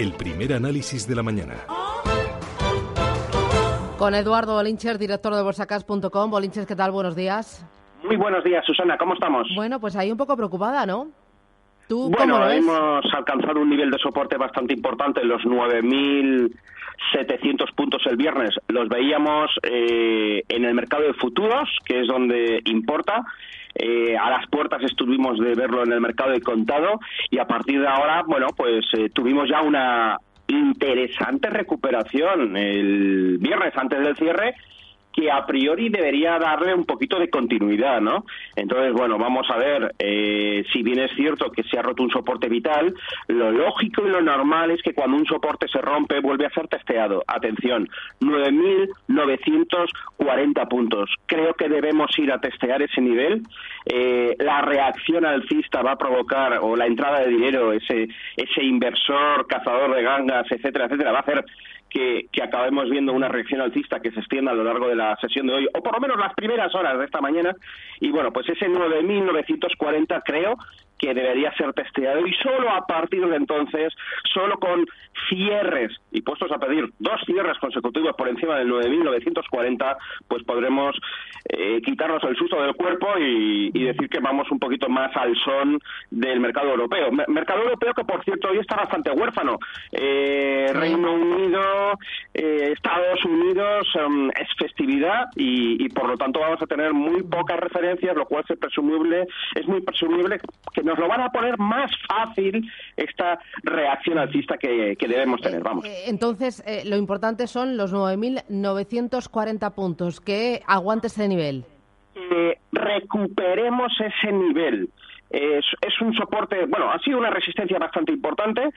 El primer análisis de la mañana. Con Eduardo Bolinches, director de bolsacas.com. Bolinches, ¿qué tal? Buenos días. Muy buenos días, Susana. ¿Cómo estamos? Bueno, pues ahí un poco preocupada, ¿no? ¿Tú bueno, cómo lo ves? hemos alcanzado un nivel de soporte bastante importante, los 9.700 puntos el viernes. Los veíamos eh, en el mercado de futuros, que es donde importa. Eh, a las puertas estuvimos de verlo en el mercado de contado y a partir de ahora, bueno, pues eh, tuvimos ya una interesante recuperación el viernes antes del cierre que a priori debería darle un poquito de continuidad, ¿no? Entonces, bueno, vamos a ver eh, si bien es cierto que se ha roto un soporte vital, lo lógico y lo normal es que cuando un soporte se rompe vuelve a ser testeado. Atención, 9.940 puntos. Creo que debemos ir a testear ese nivel. Eh, la reacción alcista va a provocar, o la entrada de dinero, ese, ese inversor, cazador de gangas, etcétera, etcétera, va a hacer que, que, acabemos viendo una reacción alcista que se extienda a lo largo de la sesión de hoy, o por lo menos las primeras horas de esta mañana. Y bueno, pues ese 9.940 creo que debería ser testeado y solo a partir de entonces, solo con cierres y puestos a pedir dos cierres consecutivos por encima del 9.940, pues podremos eh, quitarnos el susto del cuerpo y, y, decir que vamos un poquito más al son del mercado europeo. Mercado europeo que, por cierto, hoy está bastante huérfano. Eh, Reino Unido, eh, Estados Unidos um, es festividad y, y, por lo tanto vamos a tener muy pocas referencias, lo cual es presumible, es muy presumible que nos lo van a poner más fácil esta reacción alcista que, que debemos tener. Vamos. Entonces, eh, lo importante son los 9.940 puntos. Que aguante ese nivel. Eh, recuperemos ese nivel. Es, es, un soporte, bueno, ha sido una resistencia bastante importante.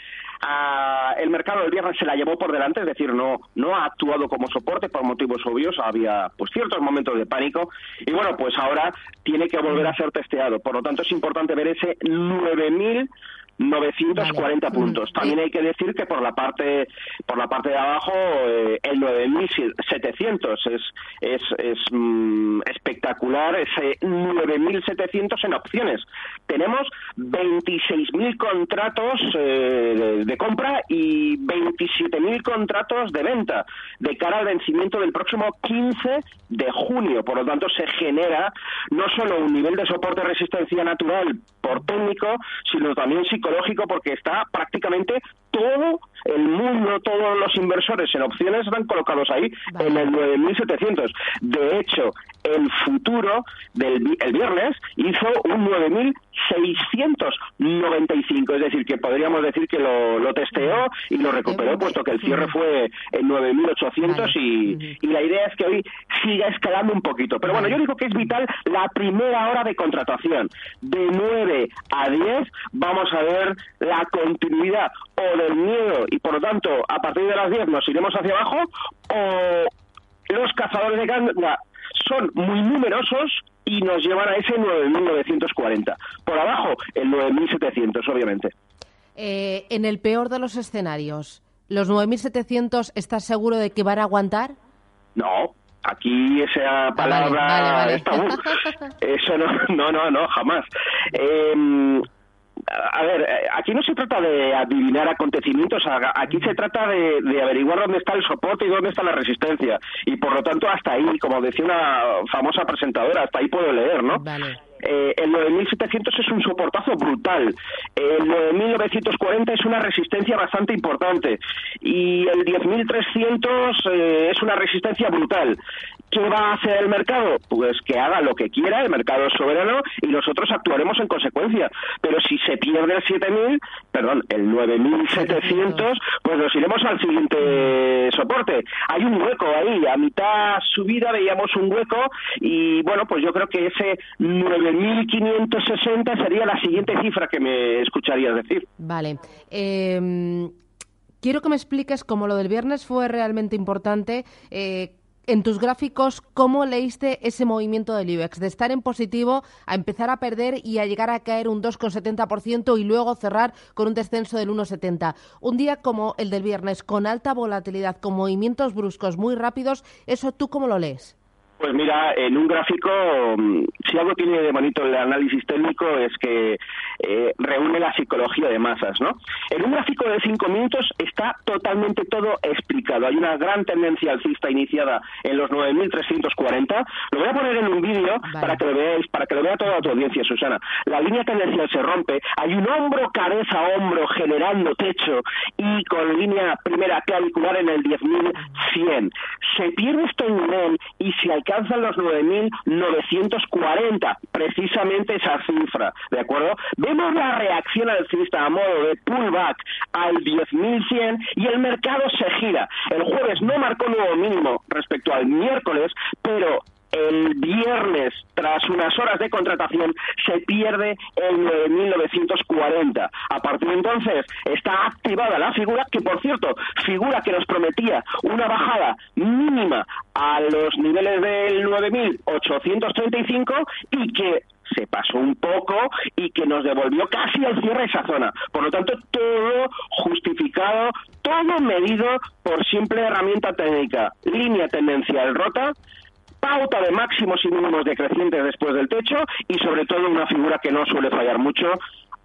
Ah, el mercado del viernes se la llevó por delante, es decir, no, no ha actuado como soporte por motivos obvios. Había pues ciertos momentos de pánico y bueno, pues ahora tiene que volver a ser testeado. Por lo tanto, es importante ver ese 9000 940 vale. puntos. También hay que decir que por la parte por la parte de abajo eh, el 9700 es es es mm, espectacular ese 9700 en opciones. Tenemos 26.000 contratos eh, de, de, compra y 27.000 contratos de venta de cara al vencimiento del próximo 15 de junio. Por lo tanto, se genera no solo un nivel de soporte resistencia natural por técnico, sino también psicológico porque está prácticamente todo el mundo, todos los inversores en opciones están colocados ahí vale. en el 9.700. De hecho, el futuro del el viernes hizo un 9.695, es decir, que podríamos decir que lo, lo testeó y lo recuperó, puesto que el cierre fue en 9.800 vale. y, y, la idea es que hoy siga escalando un poquito. Pero bueno, yo digo que es vital la primera hora de contratación. De 9 a 10 vamos a ver la continuidad o del miedo y por lo tanto a partir de las 10 nos iremos hacia abajo o los cazadores de ganga son muy numerosos y nos llevan a ese 9.940. Por abajo, el 9.700, obviamente. Eh, en el peor de los escenarios, ¿los 9.700 estás seguro de que van a aguantar? No, aquí esa palabra vale, vale, vale. está eso no no no no jamás eh, a ver, aquí no se trata de adivinar acontecimientos, aquí se trata de, de, averiguar dónde está el soporte y dónde está la resistencia. Y por lo tanto, hasta ahí, como decía una famosa presentadora, hasta ahí puedo leer, ¿no? Vale. Eh, el 9.700 es un soportazo brutal. El 9.940 es una resistencia bastante importante. Y el 10.300 eh, es una resistencia brutal. ¿Qué va a hacer el mercado? Pues que haga lo que quiera, el mercado es soberano y nosotros actuaremos en consecuencia. Pero si se pierde el 7.000, perdón, el 9.700, pues nos iremos al siguiente soporte. Hay un hueco ahí, a mitad subida veíamos un hueco y bueno, pues yo creo que ese 9 9.560 sería la siguiente cifra que me escucharías decir. Vale. Em, quiero que me expliques cómo lo del viernes fue realmente importante. Eh, en tus gráficos, ¿cómo leíste ese movimiento del IBEX? De estar en positivo a empezar a perder y a llegar a caer un 2,70% y luego cerrar con un descenso del 1,70%. Un día como el del viernes, con alta volatilidad, con movimientos bruscos muy rápidos, ¿eso tú cómo lo lees? Pues mira, en un gráfico, mm, si algo tiene de bonito el análisis técnico es que eh, reúne la psicología de masas, ¿no? En un gráfico de cinco minutos está totalmente todo explicado. Hay una gran tendencia alcista iniciada en los 9.340. Lo voy a poner en un vídeo para que lo veáis, para que lo vea toda tu audiencia, Susana. La línea tendencial se rompe, hay un hombro, cabeza, hombro generando techo y con línea primera clavicular en el 10.100. Se pierde este nivel y se alcanza alcanzan los 9.940, precisamente esa cifra, ¿de acuerdo? Vemos la reacción alcista a modo de pullback al 10.100 y el mercado se gira. El jueves no marcó nuevo mínimo respecto al miércoles, pero el viernes, tras unas horas de contratación, se pierde el 9.940. A partir de entonces está activada la figura, que por cierto, figura que nos prometía una bajada mínima a los niveles del 9.835 y que se pasó un poco y que nos devolvió casi al cierre esa zona. Por lo tanto, todo justificado, todo medido por simple herramienta técnica. Línea tendencial rota, pauta de máximos y mínimos decrecientes después del techo y sobre todo una figura que no suele fallar mucho,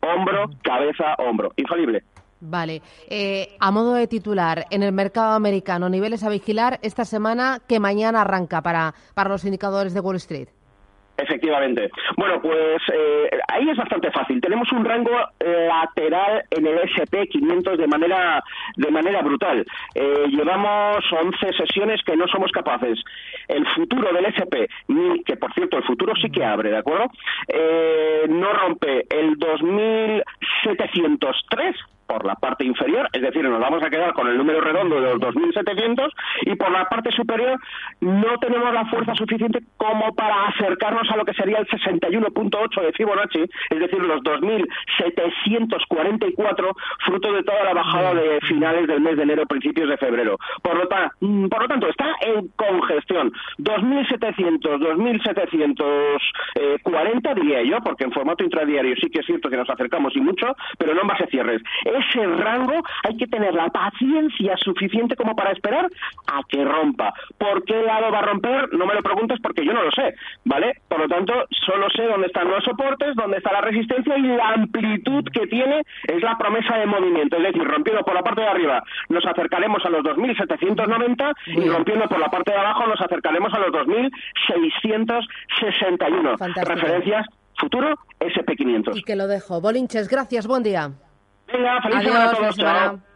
hombro, cabeza, hombro. Infalible. Vale. Eh, a modo de titular, en el mercado americano, niveles a vigilar esta semana que mañana arranca para, para los indicadores de Wall Street. Efectivamente. Bueno, pues eh, ahí es bastante fácil. Tenemos un rango lateral en el SP 500 de manera de manera brutal. Eh, llevamos 11 sesiones que no somos capaces. El futuro del SP, que por cierto el futuro sí que abre, ¿de acuerdo? Eh, no rompe el 2703 por la parte inferior, es decir, nos vamos a quedar con el número redondo de los 2.700 y por la parte superior no tenemos la fuerza suficiente como para acercarnos a lo que sería el 61.8 de Fibonacci, es decir, los 2.744, fruto de toda la bajada de finales del mes de enero, principios de febrero. Por lo, mm, por lo tanto, está en congestión. 2.700, 2.740 diría yo, porque en formato intradiario sí que es cierto que nos acercamos y mucho, pero no en base cierres ese rango hay que tener la paciencia suficiente como para esperar a que rompa. ¿Por qué lado va a romper? No me lo preguntes porque yo no lo sé, ¿vale? Por lo tanto, solo sé dónde están los soportes, dónde está la resistencia y la amplitud que tiene es la promesa de movimiento. Es decir, rompiendo por la parte de arriba nos acercaremos a los 2.790 y rompiendo por la parte de abajo nos acercaremos a los 2.661. Referencias futuro SP500. Y que lo dejo. Bolinches, gracias, buen día. Venga, feliz semana a todos. Chao.